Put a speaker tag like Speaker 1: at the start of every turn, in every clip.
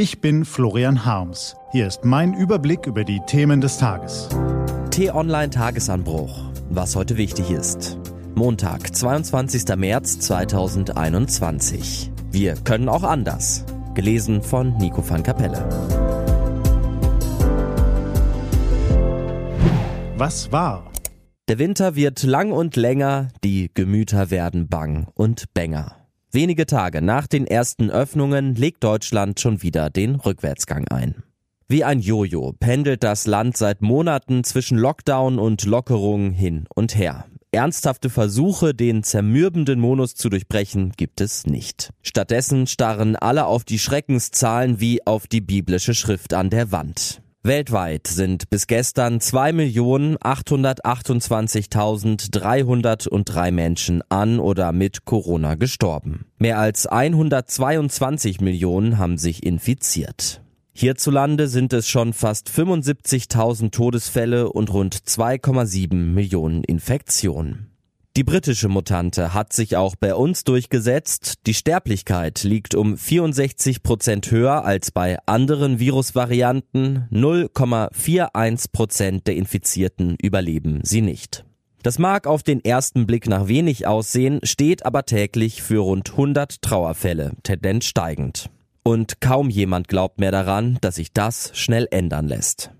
Speaker 1: Ich bin Florian Harms. Hier ist mein Überblick über die Themen des Tages.
Speaker 2: T-Online Tagesanbruch. Was heute wichtig ist. Montag, 22. März 2021. Wir können auch anders. Gelesen von Nico van Kapelle.
Speaker 1: Was war?
Speaker 2: Der Winter wird lang und länger, die Gemüter werden bang und bänger. Wenige Tage nach den ersten Öffnungen legt Deutschland schon wieder den Rückwärtsgang ein. Wie ein Jojo pendelt das Land seit Monaten zwischen Lockdown und Lockerung hin und her. Ernsthafte Versuche, den zermürbenden Monus zu durchbrechen, gibt es nicht. Stattdessen starren alle auf die Schreckenszahlen wie auf die biblische Schrift an der Wand. Weltweit sind bis gestern 2.828.303 Menschen an oder mit Corona gestorben. Mehr als 122 Millionen haben sich infiziert. Hierzulande sind es schon fast 75.000 Todesfälle und rund 2,7 Millionen Infektionen. Die britische Mutante hat sich auch bei uns durchgesetzt. Die Sterblichkeit liegt um 64 Prozent höher als bei anderen Virusvarianten. 0,41 Prozent der Infizierten überleben sie nicht. Das mag auf den ersten Blick nach wenig aussehen, steht aber täglich für rund 100 Trauerfälle, Tendenz steigend. Und kaum jemand glaubt mehr daran, dass sich das schnell ändern lässt.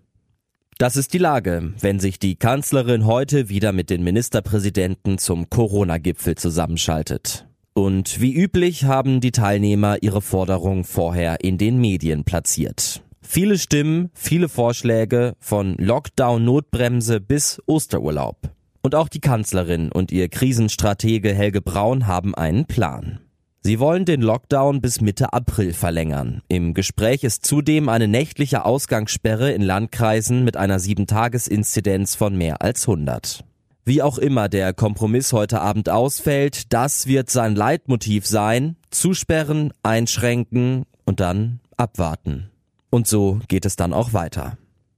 Speaker 2: Das ist die Lage, wenn sich die Kanzlerin heute wieder mit den Ministerpräsidenten zum Corona-Gipfel zusammenschaltet. Und wie üblich haben die Teilnehmer ihre Forderung vorher in den Medien platziert. Viele Stimmen, viele Vorschläge von Lockdown-Notbremse bis Osterurlaub. Und auch die Kanzlerin und ihr Krisenstratege Helge Braun haben einen Plan. Sie wollen den Lockdown bis Mitte April verlängern. Im Gespräch ist zudem eine nächtliche Ausgangssperre in Landkreisen mit einer 7-Tages-Inzidenz von mehr als 100. Wie auch immer der Kompromiss heute Abend ausfällt, das wird sein Leitmotiv sein, zusperren, einschränken und dann abwarten. Und so geht es dann auch weiter.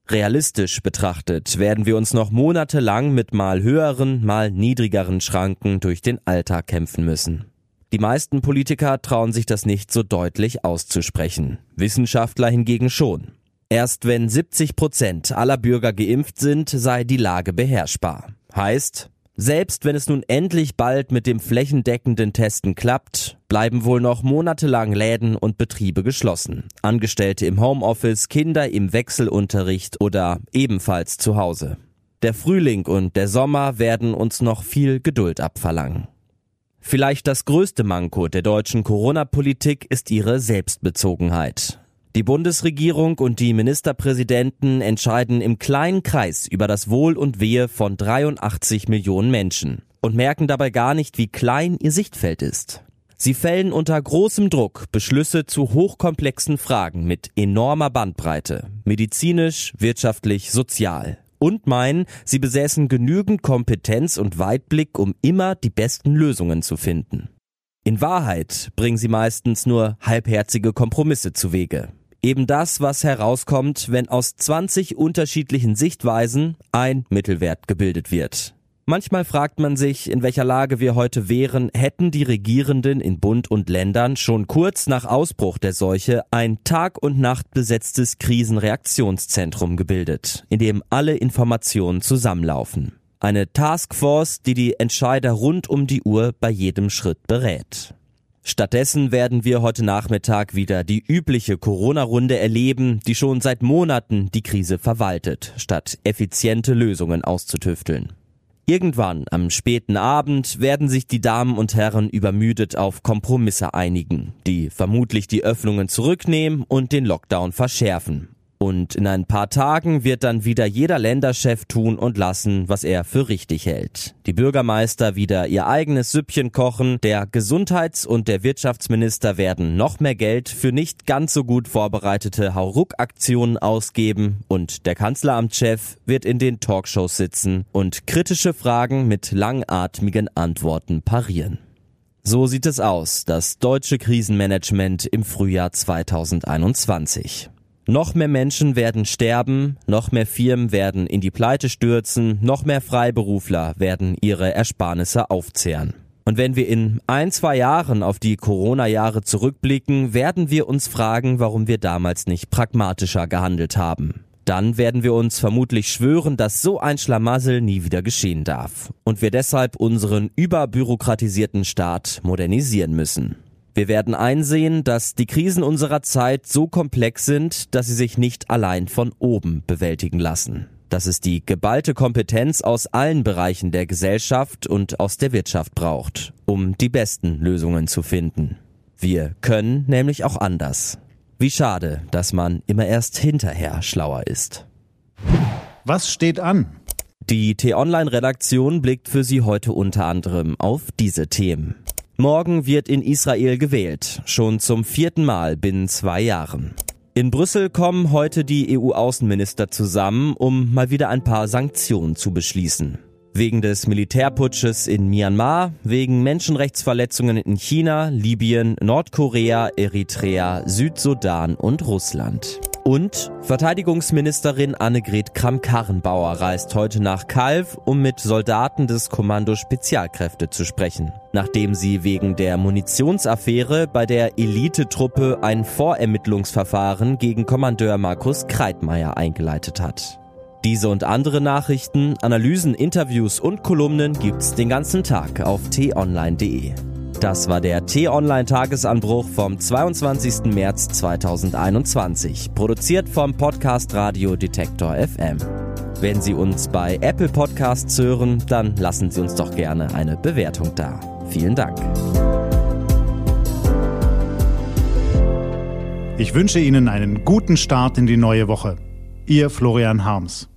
Speaker 2: Realistisch betrachtet werden wir uns noch monatelang mit mal höheren, mal niedrigeren Schranken durch den Alltag kämpfen müssen. Die meisten Politiker trauen sich das nicht so deutlich auszusprechen. Wissenschaftler hingegen schon. Erst wenn 70 Prozent aller Bürger geimpft sind, sei die Lage beherrschbar. Heißt, selbst wenn es nun endlich bald mit dem flächendeckenden Testen klappt, bleiben wohl noch monatelang Läden und Betriebe geschlossen. Angestellte im Homeoffice, Kinder im Wechselunterricht oder ebenfalls zu Hause. Der Frühling und der Sommer werden uns noch viel Geduld abverlangen. Vielleicht das größte Manko der deutschen Corona-Politik ist ihre Selbstbezogenheit. Die Bundesregierung und die Ministerpräsidenten entscheiden im kleinen Kreis über das Wohl und Wehe von 83 Millionen Menschen und merken dabei gar nicht, wie klein ihr Sichtfeld ist. Sie fällen unter großem Druck Beschlüsse zu hochkomplexen Fragen mit enormer Bandbreite, medizinisch, wirtschaftlich, sozial und meinen, sie besäßen genügend Kompetenz und Weitblick, um immer die besten Lösungen zu finden. In Wahrheit bringen sie meistens nur halbherzige Kompromisse zu Wege. Eben das, was herauskommt, wenn aus 20 unterschiedlichen Sichtweisen ein Mittelwert gebildet wird. Manchmal fragt man sich, in welcher Lage wir heute wären, hätten die Regierenden in Bund und Ländern schon kurz nach Ausbruch der Seuche ein Tag und Nacht besetztes Krisenreaktionszentrum gebildet, in dem alle Informationen zusammenlaufen. Eine Taskforce, die die Entscheider rund um die Uhr bei jedem Schritt berät. Stattdessen werden wir heute Nachmittag wieder die übliche Corona-Runde erleben, die schon seit Monaten die Krise verwaltet, statt effiziente Lösungen auszutüfteln. Irgendwann am späten Abend werden sich die Damen und Herren übermüdet auf Kompromisse einigen, die vermutlich die Öffnungen zurücknehmen und den Lockdown verschärfen und in ein paar Tagen wird dann wieder jeder Länderchef tun und lassen, was er für richtig hält. Die Bürgermeister wieder ihr eigenes Süppchen kochen, der Gesundheits- und der Wirtschaftsminister werden noch mehr Geld für nicht ganz so gut vorbereitete Hauruck-Aktionen ausgeben und der Kanzleramtschef wird in den Talkshows sitzen und kritische Fragen mit langatmigen Antworten parieren. So sieht es aus, das deutsche Krisenmanagement im Frühjahr 2021. Noch mehr Menschen werden sterben, noch mehr Firmen werden in die Pleite stürzen, noch mehr Freiberufler werden ihre Ersparnisse aufzehren. Und wenn wir in ein, zwei Jahren auf die Corona-Jahre zurückblicken, werden wir uns fragen, warum wir damals nicht pragmatischer gehandelt haben. Dann werden wir uns vermutlich schwören, dass so ein Schlamassel nie wieder geschehen darf und wir deshalb unseren überbürokratisierten Staat modernisieren müssen. Wir werden einsehen, dass die Krisen unserer Zeit so komplex sind, dass sie sich nicht allein von oben bewältigen lassen. Dass es die geballte Kompetenz aus allen Bereichen der Gesellschaft und aus der Wirtschaft braucht, um die besten Lösungen zu finden. Wir können nämlich auch anders. Wie schade, dass man immer erst hinterher schlauer ist.
Speaker 1: Was steht an?
Speaker 2: Die T-Online-Redaktion blickt für Sie heute unter anderem auf diese Themen. Morgen wird in Israel gewählt, schon zum vierten Mal binnen zwei Jahren. In Brüssel kommen heute die EU-Außenminister zusammen, um mal wieder ein paar Sanktionen zu beschließen. Wegen des Militärputsches in Myanmar, wegen Menschenrechtsverletzungen in China, Libyen, Nordkorea, Eritrea, Südsudan und Russland. Und Verteidigungsministerin Annegret Kramp-Karrenbauer reist heute nach Kalv, um mit Soldaten des Kommando Spezialkräfte zu sprechen. Nachdem sie wegen der Munitionsaffäre bei der Elitetruppe ein Vorermittlungsverfahren gegen Kommandeur Markus Kreitmeier eingeleitet hat. Diese und andere Nachrichten, Analysen, Interviews und Kolumnen gibt's den ganzen Tag auf t-online.de. Das war der T-Online Tagesanbruch vom 22. März 2021, produziert vom Podcast Radio Detektor FM. Wenn Sie uns bei Apple Podcasts hören, dann lassen Sie uns doch gerne eine Bewertung da. Vielen Dank.
Speaker 1: Ich wünsche Ihnen einen guten Start in die neue Woche. Ihr Florian Harms.